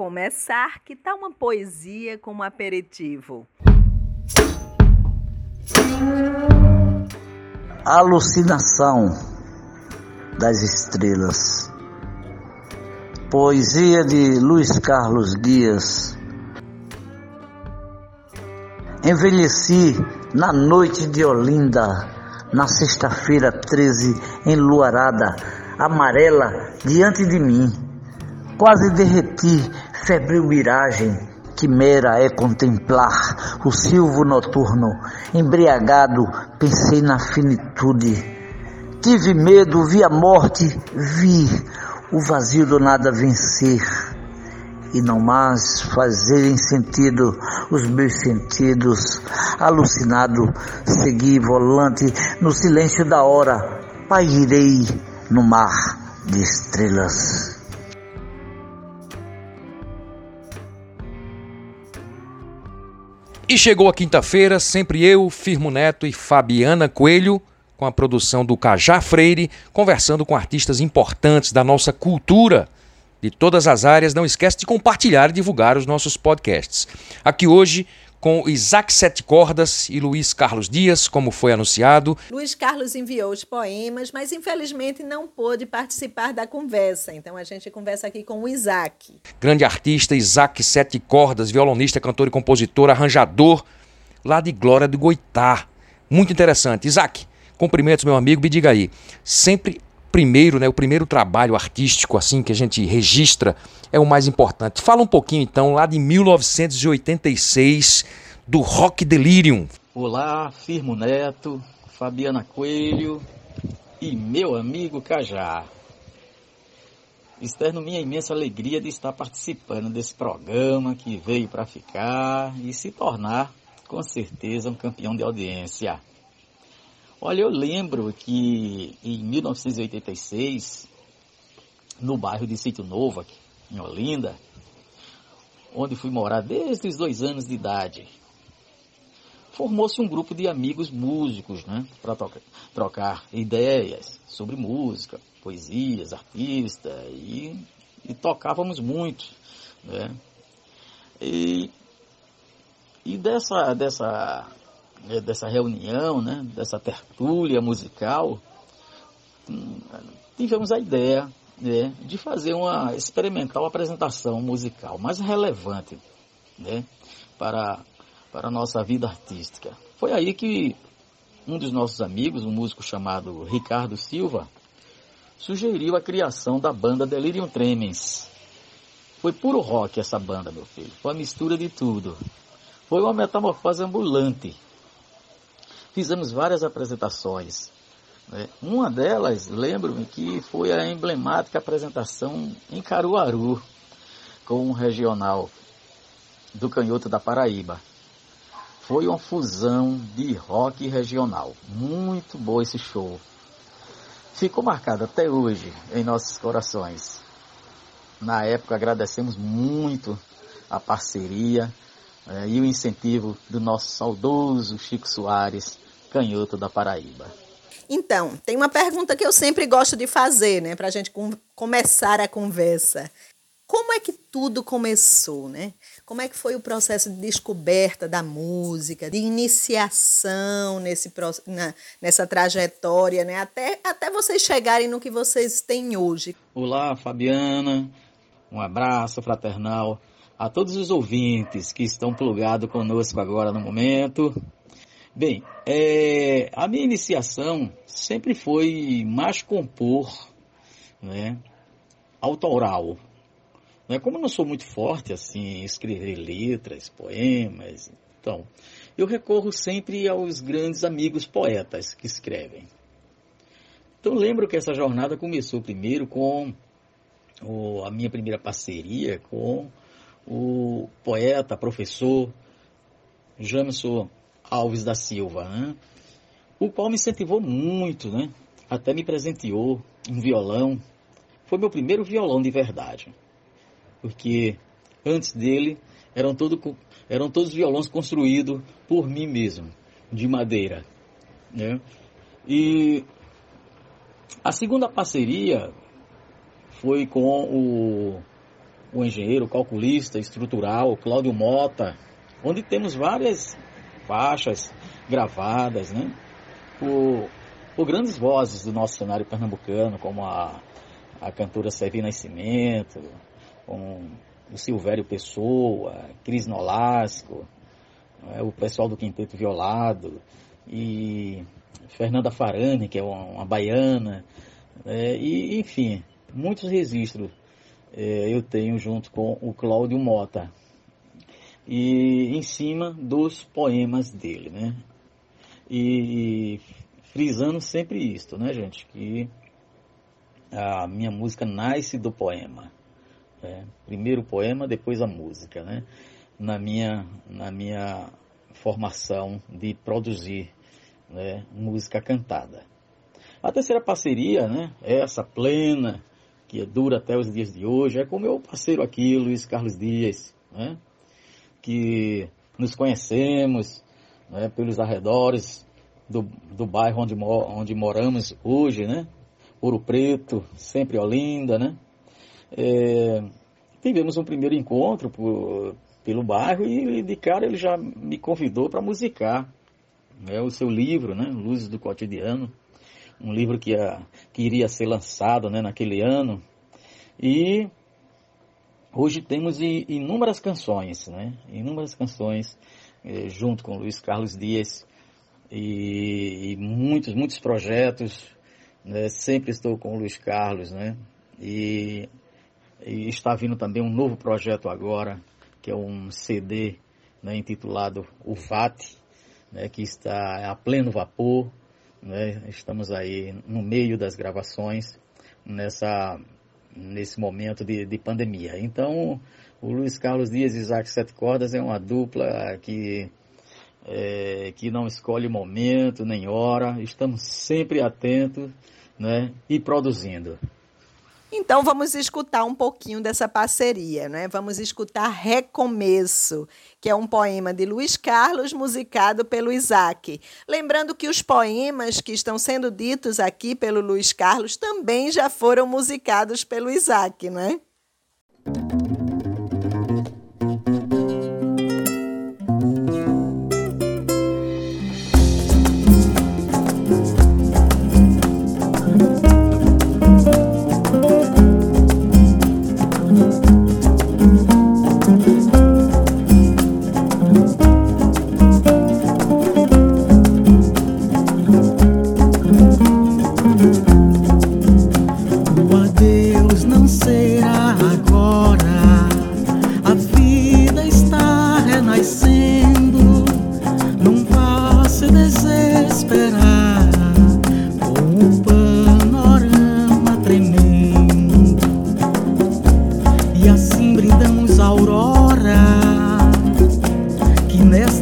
Começar, que tal uma poesia como aperitivo? Alucinação das Estrelas. Poesia de Luiz Carlos Dias. Envelheci na noite de Olinda, na sexta-feira 13, enluarada, amarela diante de mim. Quase derreti, febril miragem, quimera é contemplar o silvo noturno. Embriagado, pensei na finitude. Tive medo, vi a morte, vi o vazio do nada vencer e não mais fazerem sentido os meus sentidos. Alucinado, segui volante no silêncio da hora, pairei no mar de estrelas. E chegou a quinta-feira, sempre eu, Firmo Neto e Fabiana Coelho, com a produção do Cajá Freire, conversando com artistas importantes da nossa cultura de todas as áreas. Não esquece de compartilhar e divulgar os nossos podcasts. Aqui hoje com Isaac Sete Cordas e Luiz Carlos Dias, como foi anunciado. Luiz Carlos enviou os poemas, mas infelizmente não pôde participar da conversa. Então a gente conversa aqui com o Isaac. Grande artista Isaac Sete Cordas, violonista, cantor e compositor, arranjador, lá de Glória do Goitá. Muito interessante. Isaac, cumprimentos, meu amigo, me diga aí. Sempre primeiro, né, o primeiro trabalho artístico assim que a gente registra é o mais importante. Fala um pouquinho então lá de 1986 do Rock Delirium. Olá, Firmo Neto, Fabiana Coelho e meu amigo Cajá. Externo minha imensa alegria de estar participando desse programa que veio para ficar e se tornar, com certeza, um campeão de audiência. Olha, eu lembro que em 1986, no bairro de Sítio Novo, aqui, em Olinda, onde fui morar desde os dois anos de idade, formou-se um grupo de amigos músicos, né, para trocar ideias sobre música, poesias, artistas, e, e tocávamos muito, né. E, e dessa, dessa dessa reunião, né, dessa tertúlia musical, hum, tivemos a ideia né, de fazer uma experimental apresentação musical mais relevante né, para, para a nossa vida artística. Foi aí que um dos nossos amigos, um músico chamado Ricardo Silva, sugeriu a criação da banda Delirium Tremens. Foi puro rock essa banda, meu filho. Foi uma mistura de tudo. Foi uma metamorfose ambulante fizemos várias apresentações. Né? Uma delas, lembro-me que foi a emblemática apresentação em Caruaru, com um regional do Canhoto da Paraíba. Foi uma fusão de rock regional. Muito bom esse show. Ficou marcado até hoje em nossos corações. Na época agradecemos muito a parceria é, e o incentivo do nosso saudoso Chico Soares, canhoto da Paraíba. Então, tem uma pergunta que eu sempre gosto de fazer, né, para a gente com começar a conversa. Como é que tudo começou, né? Como é que foi o processo de descoberta da música, de iniciação nesse, na, nessa trajetória, né? Até, até vocês chegarem no que vocês têm hoje. Olá, Fabiana. Um abraço fraternal a todos os ouvintes que estão plugados conosco agora no momento. Bem, é, a minha iniciação sempre foi mais compor, né, autoral. Né, como eu não sou muito forte assim em escrever letras, poemas, então eu recorro sempre aos grandes amigos poetas que escrevem. Então lembro que essa jornada começou primeiro com o, a minha primeira parceria com o poeta, professor Jameson Alves da Silva, né? o qual me incentivou muito, né? até me presenteou um violão. Foi meu primeiro violão de verdade, porque antes dele eram, todo, eram todos violões construídos por mim mesmo, de madeira. Né? E a segunda parceria foi com o, o engenheiro calculista estrutural Cláudio Mota, onde temos várias faixas gravadas, né? Por, por grandes vozes do nosso cenário pernambucano, como a, a cantora Sevi Nascimento, com o Silvério Pessoa, Cris Nolasco, é, o pessoal do Quinteto Violado, e Fernanda Farani, que é uma, uma baiana, é, e enfim, muitos registros é, eu tenho junto com o Cláudio Mota, e em cima dos poemas dele, né? E, frisando sempre isto, né, gente, que a minha música nasce do poema. Né? Primeiro o poema, depois a música, né? Na minha, na minha formação de produzir né, música cantada. A terceira parceria, né, essa plena, que dura até os dias de hoje, é com meu parceiro aqui, Luiz Carlos Dias, né, que nos conhecemos né, pelos arredores do, do bairro onde, onde moramos hoje, né, Ouro Preto, sempre Olinda, né. É, tivemos um primeiro encontro por, pelo bairro e de cara ele já me convidou para musicar né, o seu livro, né, Luzes do Cotidiano, um livro que, a, que iria ser lançado né, naquele ano. E hoje temos inúmeras canções, né, inúmeras canções eh, junto com Luiz Carlos Dias e, e muitos, muitos projetos. Né, sempre estou com o Luiz Carlos, né, e, e está vindo também um novo projeto agora, que é um CD né, intitulado O VAT, né, que está a pleno vapor. Né, estamos aí no meio das gravações nessa, nesse momento de, de pandemia. Então, o Luiz Carlos Dias e Isaac Sete Cordas é uma dupla que, é, que não escolhe momento nem hora, estamos sempre atentos né, e produzindo. Então vamos escutar um pouquinho dessa parceria, né? Vamos escutar Recomeço, que é um poema de Luiz Carlos musicado pelo Isaac. Lembrando que os poemas que estão sendo ditos aqui pelo Luiz Carlos também já foram musicados pelo Isaac, né?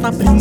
Madrugada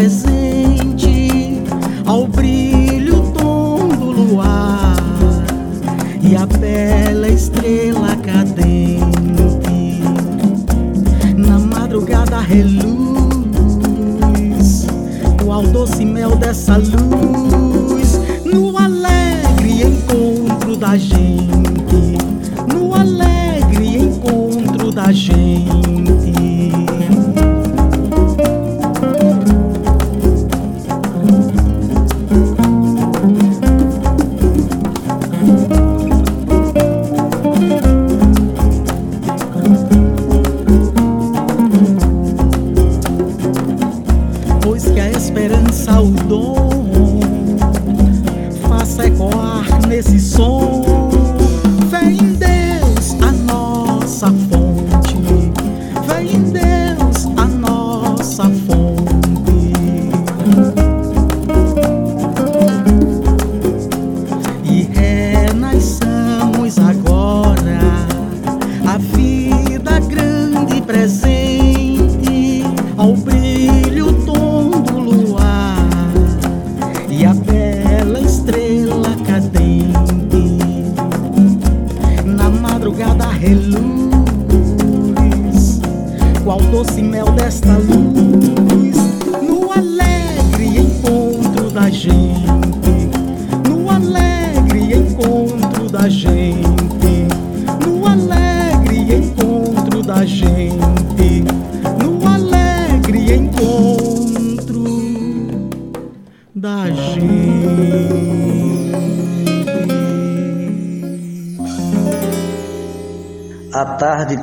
present.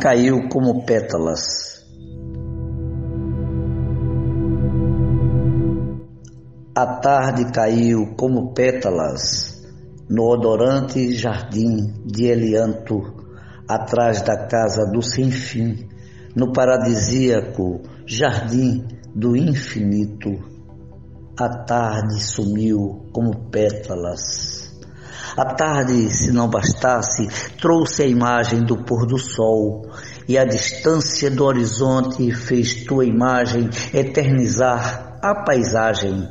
Caiu como pétalas. A tarde caiu como pétalas no odorante jardim de Elianto, atrás da casa do sem fim, no paradisíaco jardim do infinito. A tarde sumiu como pétalas. A tarde, se não bastasse, trouxe a imagem do pôr do sol, e a distância do horizonte fez tua imagem eternizar a paisagem.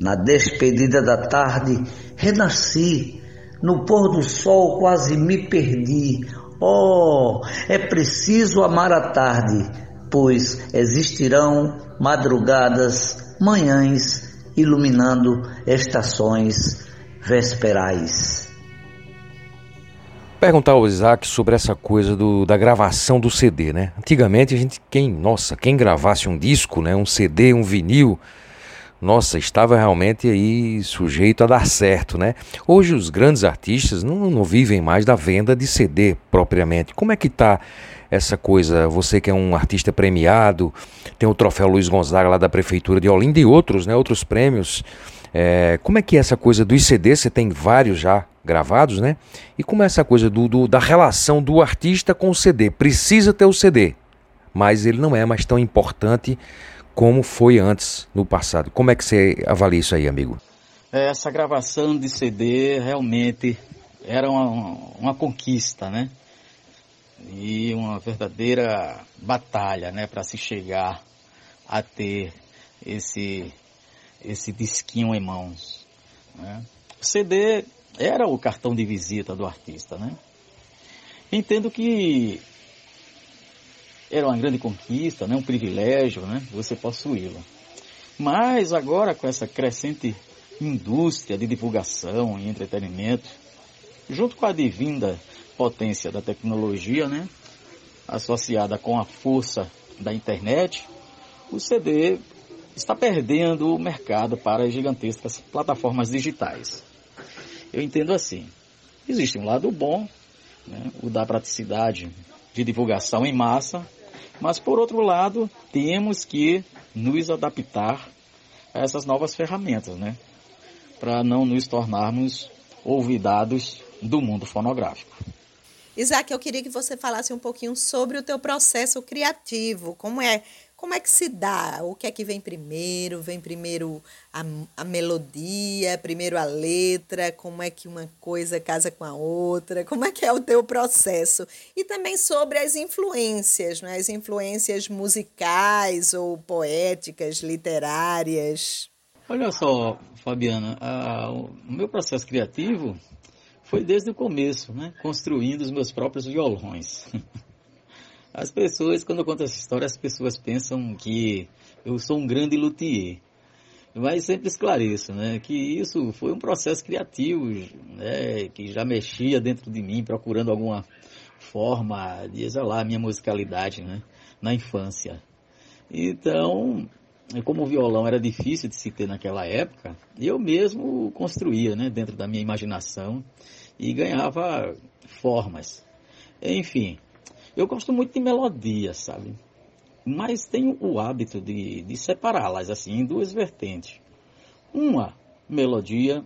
Na despedida da tarde, renasci, no pôr do sol quase me perdi. Oh, é preciso amar a tarde, pois existirão madrugadas, manhãs, iluminando estações vesperais. Perguntar ao Isaac sobre essa coisa do, da gravação do CD, né? Antigamente a gente, quem, nossa, quem gravasse um disco, né, um CD, um vinil, nossa, estava realmente aí sujeito a dar certo, né? Hoje os grandes artistas não, não vivem mais da venda de CD propriamente. Como é que tá essa coisa? Você que é um artista premiado, tem o troféu Luiz Gonzaga lá da prefeitura de Olinda e outros, né? Outros prêmios. É, como é que é essa coisa do ICD? Você tem vários já gravados, né? E como é essa coisa do, do, da relação do artista com o CD? Precisa ter o CD, mas ele não é mais tão importante como foi antes no passado. Como é que você avalia isso aí, amigo? É, essa gravação de CD realmente era uma, uma conquista, né? E uma verdadeira batalha, né, para se chegar a ter esse esse disquinho em mãos. Né? O CD era o cartão de visita do artista, né? Entendo que era uma grande conquista, né? um privilégio, né? você possuí-lo. Mas agora com essa crescente indústria de divulgação e entretenimento, junto com a divinda potência da tecnologia, né? associada com a força da internet, o CD está perdendo o mercado para as gigantescas plataformas digitais. Eu entendo assim. Existe um lado bom, né, o da praticidade de divulgação em massa, mas por outro lado, temos que nos adaptar a essas novas ferramentas, né? Para não nos tornarmos olvidados do mundo fonográfico. Isaac, eu queria que você falasse um pouquinho sobre o teu processo criativo, como é como é que se dá? O que é que vem primeiro? Vem primeiro a, a melodia, primeiro a letra? Como é que uma coisa casa com a outra? Como é que é o teu processo? E também sobre as influências, né? as influências musicais ou poéticas, literárias. Olha só, Fabiana, a, o meu processo criativo foi desde o começo, né? construindo os meus próprios violões. As pessoas, quando eu conto essa história, as pessoas pensam que eu sou um grande luthier. Mas sempre esclareço, né, que isso foi um processo criativo, né, que já mexia dentro de mim, procurando alguma forma de exalar a minha musicalidade, né, na infância. Então, como o violão era difícil de se ter naquela época, eu mesmo construía, né, dentro da minha imaginação e ganhava formas. Enfim, eu gosto muito de melodias, sabe? Mas tenho o hábito de, de separá-las assim em duas vertentes. Uma melodia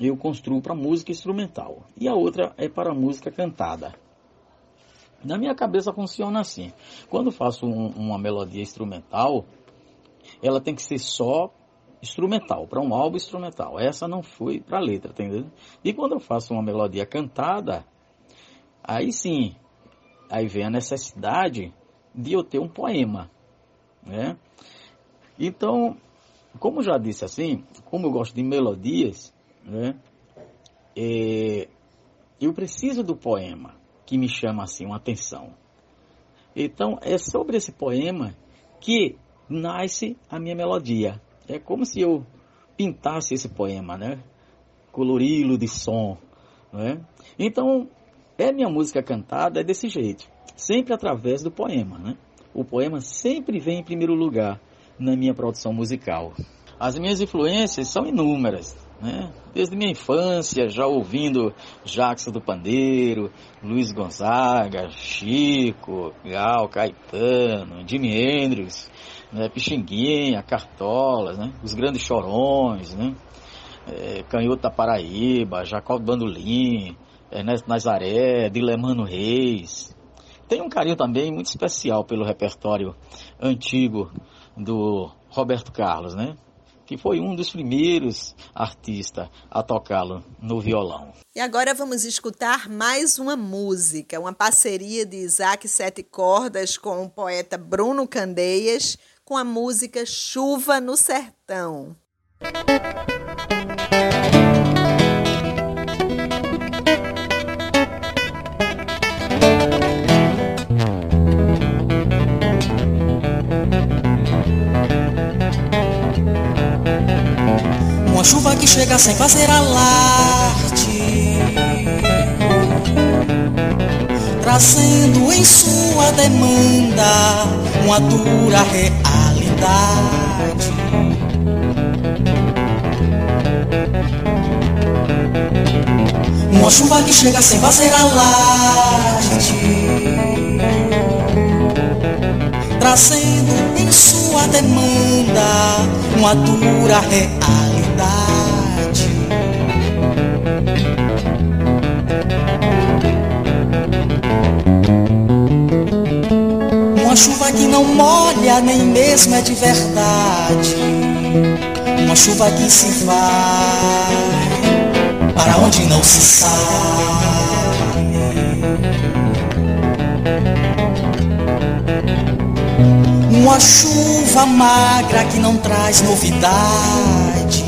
eu construo para música instrumental e a outra é para música cantada. Na minha cabeça funciona assim. Quando faço um, uma melodia instrumental, ela tem que ser só instrumental, para um álbum instrumental. Essa não foi para letra, tá entendeu? E quando eu faço uma melodia cantada, aí sim, aí vem a necessidade de eu ter um poema, né? Então, como já disse assim, como eu gosto de melodias, né? É, eu preciso do poema que me chama assim uma atenção. Então, é sobre esse poema que nasce a minha melodia. É como se eu pintasse esse poema, né? Colori-lo de som, né? Então, é minha música cantada é desse jeito sempre através do poema. Né? O poema sempre vem em primeiro lugar na minha produção musical. As minhas influências são inúmeras, né? Desde minha infância, já ouvindo Jackson do Pandeiro, Luiz Gonzaga, Chico, Gal, Caetano, Jimi Hendrix, né? Pixinguinha, Cartolas, né? Os Grandes Chorões, né? É, Paraíba, Jacob Bandolim, Ernesto Nazaré, Dilemano Reis, tem um carinho também muito especial pelo repertório antigo do Roberto Carlos, né? Que foi um dos primeiros artistas a tocá-lo no violão. E agora vamos escutar mais uma música, uma parceria de Isaac Sete Cordas com o poeta Bruno Candeias, com a música Chuva no Sertão. Uma chuva que chega sem fazer alarde. Trazendo em sua demanda Uma dura realidade. Uma chuva que chega sem fazer alarde. Trazendo em sua demanda Uma dura realidade que não molha, nem mesmo é de verdade. Uma chuva que se vai para onde não se sabe. Uma chuva magra que não traz novidade.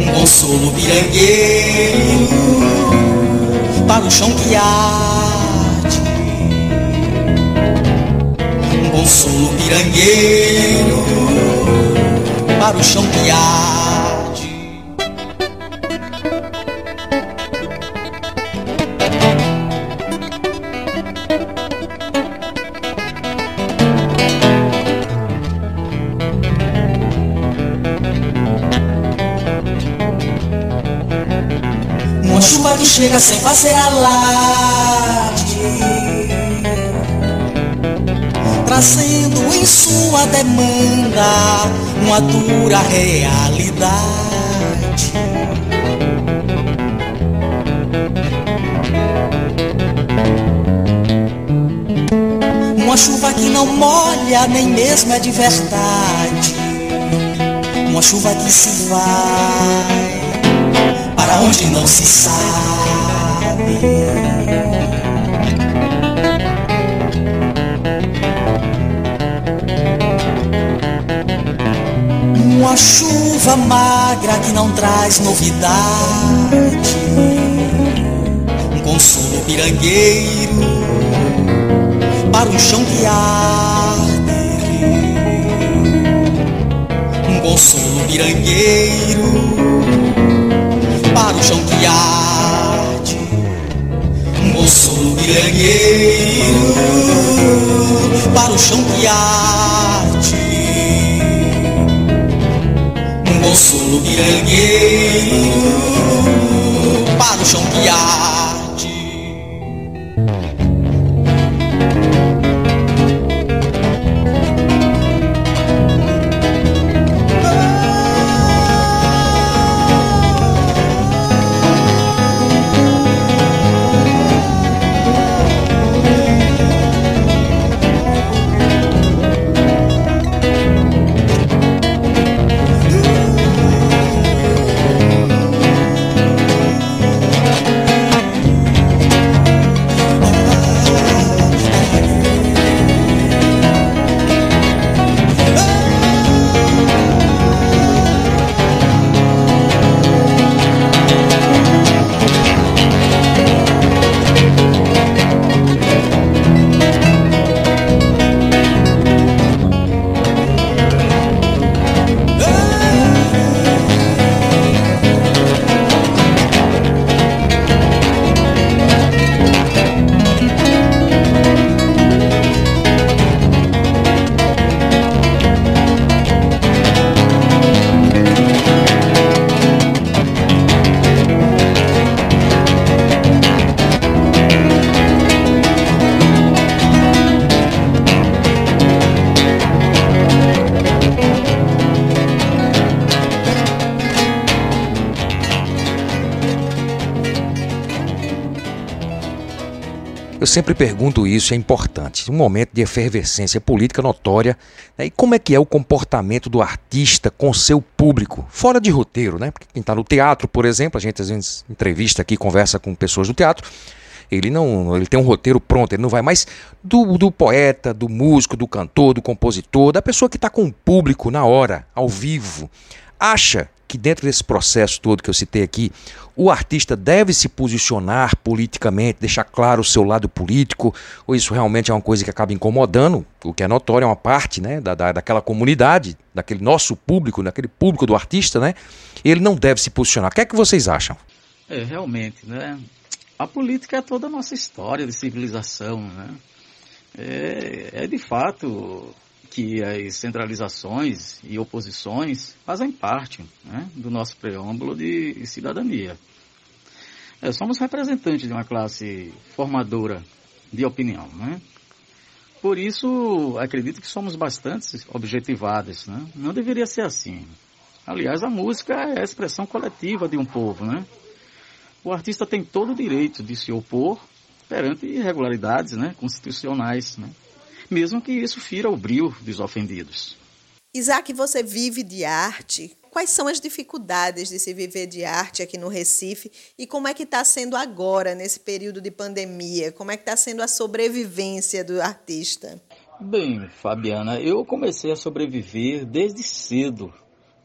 Um consolo pirangueiro para o chão que arde. Consolo pirangueiro para o chão que arde. Uma chuva que chega sem fazer alarde sua demanda Uma dura realidade Uma chuva que não molha, nem mesmo é de verdade Uma chuva que se vai para onde não se sabe. Uma chuva magra que não traz novidade. Um consolo pirangueiro para um chão que arde. consolo mirangueiro para o chão que arde, um consolo mirangueiro para o chão que arde, um consolo mirangueiro para o chão que sempre pergunto isso, é importante. Um momento de efervescência política notória. Né? E como é que é o comportamento do artista com seu público? Fora de roteiro, né? Porque quem está no teatro, por exemplo, a gente às vezes entrevista aqui, conversa com pessoas do teatro. Ele não, ele tem um roteiro pronto, ele não vai mais do, do poeta, do músico, do cantor, do compositor, da pessoa que está com o público na hora, ao vivo. Acha que dentro desse processo todo que eu citei aqui, o artista deve se posicionar politicamente, deixar claro o seu lado político, ou isso realmente é uma coisa que acaba incomodando, o que é notório, é uma parte né, da, da, daquela comunidade, daquele nosso público, daquele público do artista, né? Ele não deve se posicionar. O que é que vocês acham? É, realmente, né? A política é toda a nossa história de civilização, né? É, é de fato que as centralizações e oposições fazem parte né, do nosso preâmbulo de cidadania. É, somos representantes de uma classe formadora de opinião. Né? Por isso, acredito que somos bastante objetivados. Né? Não deveria ser assim. Aliás, a música é a expressão coletiva de um povo. Né? O artista tem todo o direito de se opor perante irregularidades né, constitucionais. Né? Mesmo que isso fira o brilho dos ofendidos. Isaac, você vive de arte. Quais são as dificuldades de se viver de arte aqui no Recife e como é que está sendo agora, nesse período de pandemia? Como é que está sendo a sobrevivência do artista? Bem, Fabiana, eu comecei a sobreviver desde cedo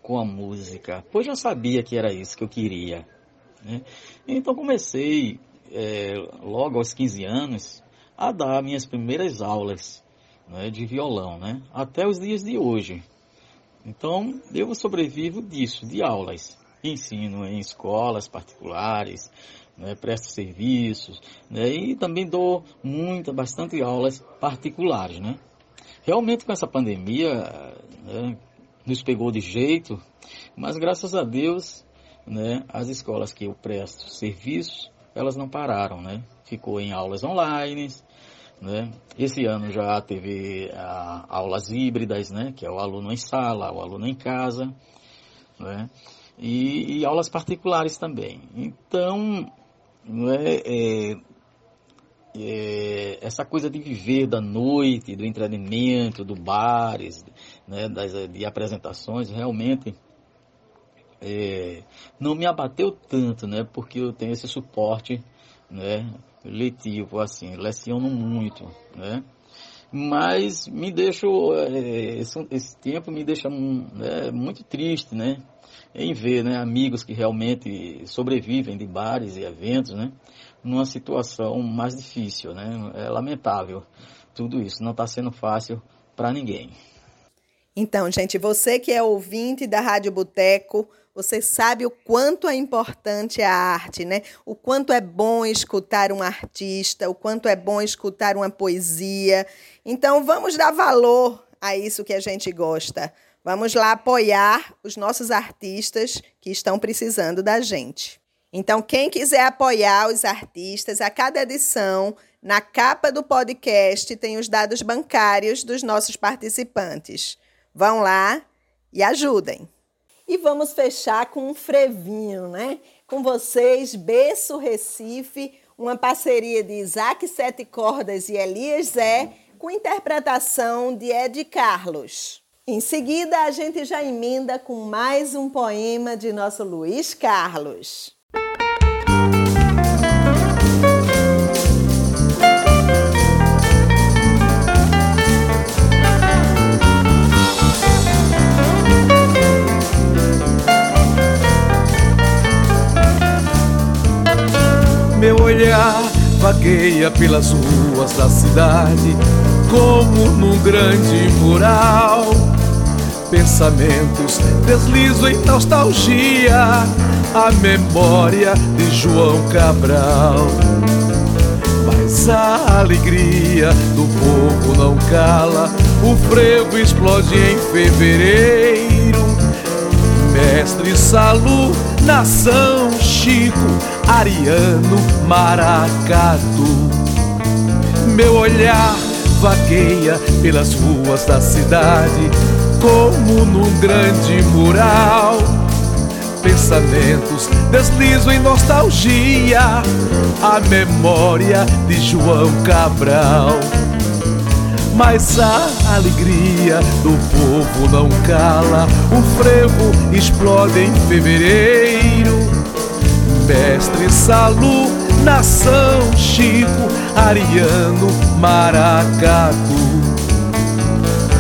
com a música, pois já sabia que era isso que eu queria. Né? Então comecei é, logo aos 15 anos a dar minhas primeiras aulas né, de violão, né, até os dias de hoje. Então, eu sobrevivo disso, de aulas. Ensino em escolas particulares, né, presto serviços, né, e também dou muita, bastante aulas particulares, né. Realmente com essa pandemia, né, nos pegou de jeito, mas graças a Deus, né, as escolas que eu presto serviços, elas não pararam, né. Ficou em aulas online, né? Esse ano já teve a, aulas híbridas, né? que é o aluno em sala, o aluno em casa, né? e, e aulas particulares também. Então, é, é, é, essa coisa de viver da noite, do entretenimento, do bares, né? das, de apresentações, realmente é, não me abateu tanto, né? porque eu tenho esse suporte né? letivo, assim, leciono muito, né? Mas me deixo, é, esse, esse, tempo me deixa é, muito triste, né? Em ver, né, amigos que realmente sobrevivem de bares e eventos, né? Numa situação mais difícil, né? É lamentável tudo isso, não está sendo fácil para ninguém. Então, gente, você que é ouvinte da Rádio Boteco, você sabe o quanto é importante a arte, né? O quanto é bom escutar um artista, o quanto é bom escutar uma poesia. Então, vamos dar valor a isso que a gente gosta. Vamos lá apoiar os nossos artistas que estão precisando da gente. Então, quem quiser apoiar os artistas, a cada edição, na capa do podcast, tem os dados bancários dos nossos participantes. Vão lá e ajudem. E vamos fechar com um frevinho, né? Com vocês, Berço Recife, uma parceria de Isaac Sete Cordas e Elias Zé, com interpretação de Ed Carlos. Em seguida, a gente já emenda com mais um poema de nosso Luiz Carlos. Vagueia pelas ruas da cidade, como num grande mural. Pensamentos deslizam em nostalgia, a memória de João Cabral. Mas a alegria do povo não cala, o frevo explode em fevereiro. Mestre Salu, nação Chico, Ariano, Maracatu. Meu olhar vagueia pelas ruas da cidade, como num grande mural. Pensamentos deslizam em nostalgia, a memória de João Cabral. Mas a alegria do povo não cala, o frevo explode em fevereiro. Mestre Salu, nação Chico, Ariano, Maracatu.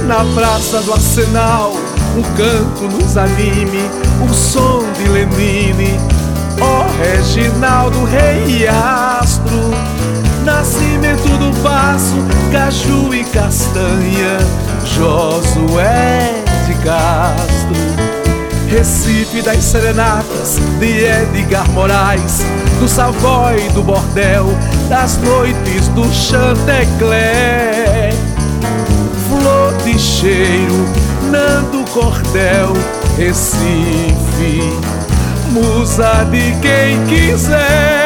Na praça do Arsenal, um canto nos anime, o som de Lenine, ó Reginaldo Rei Astro. Nascimento do Passo, Caju e Castanha, Josué de Castro. Recife das Serenatas, de Edgar Moraes, do Savoy, do Bordel, das noites do Chantecler. Flor de cheiro, Nando Cordel, Recife, musa de quem quiser.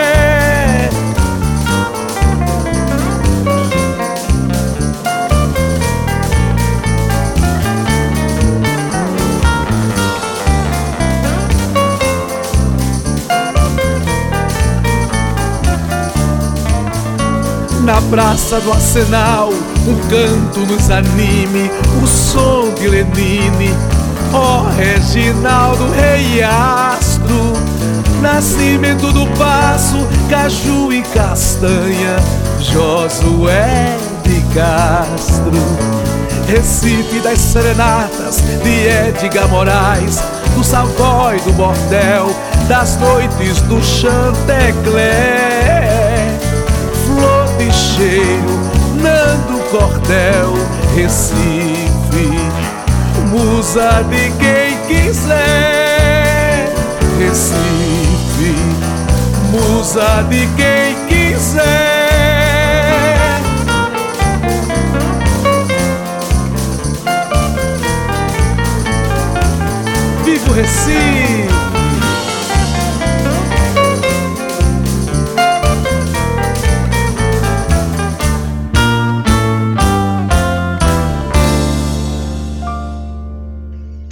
Na praça do Arsenal, um canto nos anime, o som de Lenine, ó oh, Reginaldo Rei Astro, nascimento do Passo, Caju e Castanha, Josué de Castro, Recife das Serenatas, de Edgar Moraes, do Savoy, do Bordel, das noites do Chantecler cheiro, Nando Cordel, Recife, musa de quem quiser. Recife, musa de quem quiser. Recife!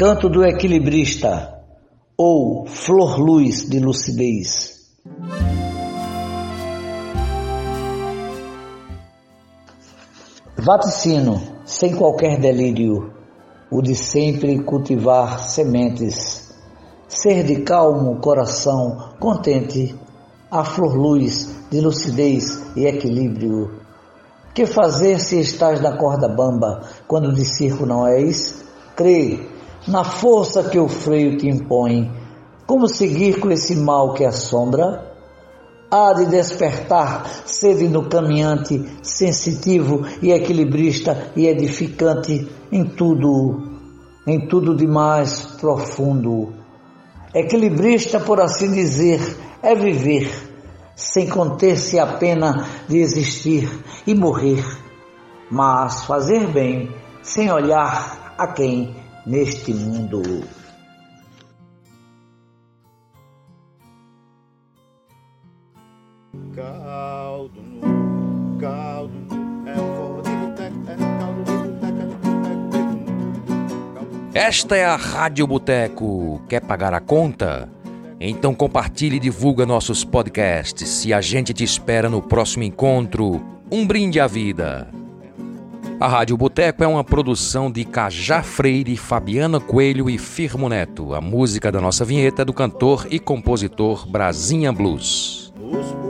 Canto do Equilibrista ou Flor Luz de Lucidez. Vaticino, sem qualquer delírio, o de sempre cultivar sementes, ser de calmo coração, contente, a flor luz de lucidez e equilíbrio. Que fazer se estás na corda bamba, quando de circo não és? Crê, na força que o freio te impõe. Como seguir com esse mal que assombra? Há de despertar sede no caminhante, sensitivo e equilibrista e edificante em tudo. em tudo de mais profundo. Equilibrista, por assim dizer, é viver, sem conter-se a pena de existir e morrer, mas fazer bem, sem olhar a quem neste mundo. Caldo no caldo é um forró de boteco, é caldo de boteco, é boteco. Esta é a Rádio Boteco. Quer pagar a conta? Então compartilhe e divulga nossos podcasts e a gente te espera no próximo encontro. Um brinde à vida. A Rádio Boteco é uma produção de Cajá Freire, Fabiana Coelho e Firmo Neto. A música da nossa vinheta é do cantor e compositor Brasinha Blues. Os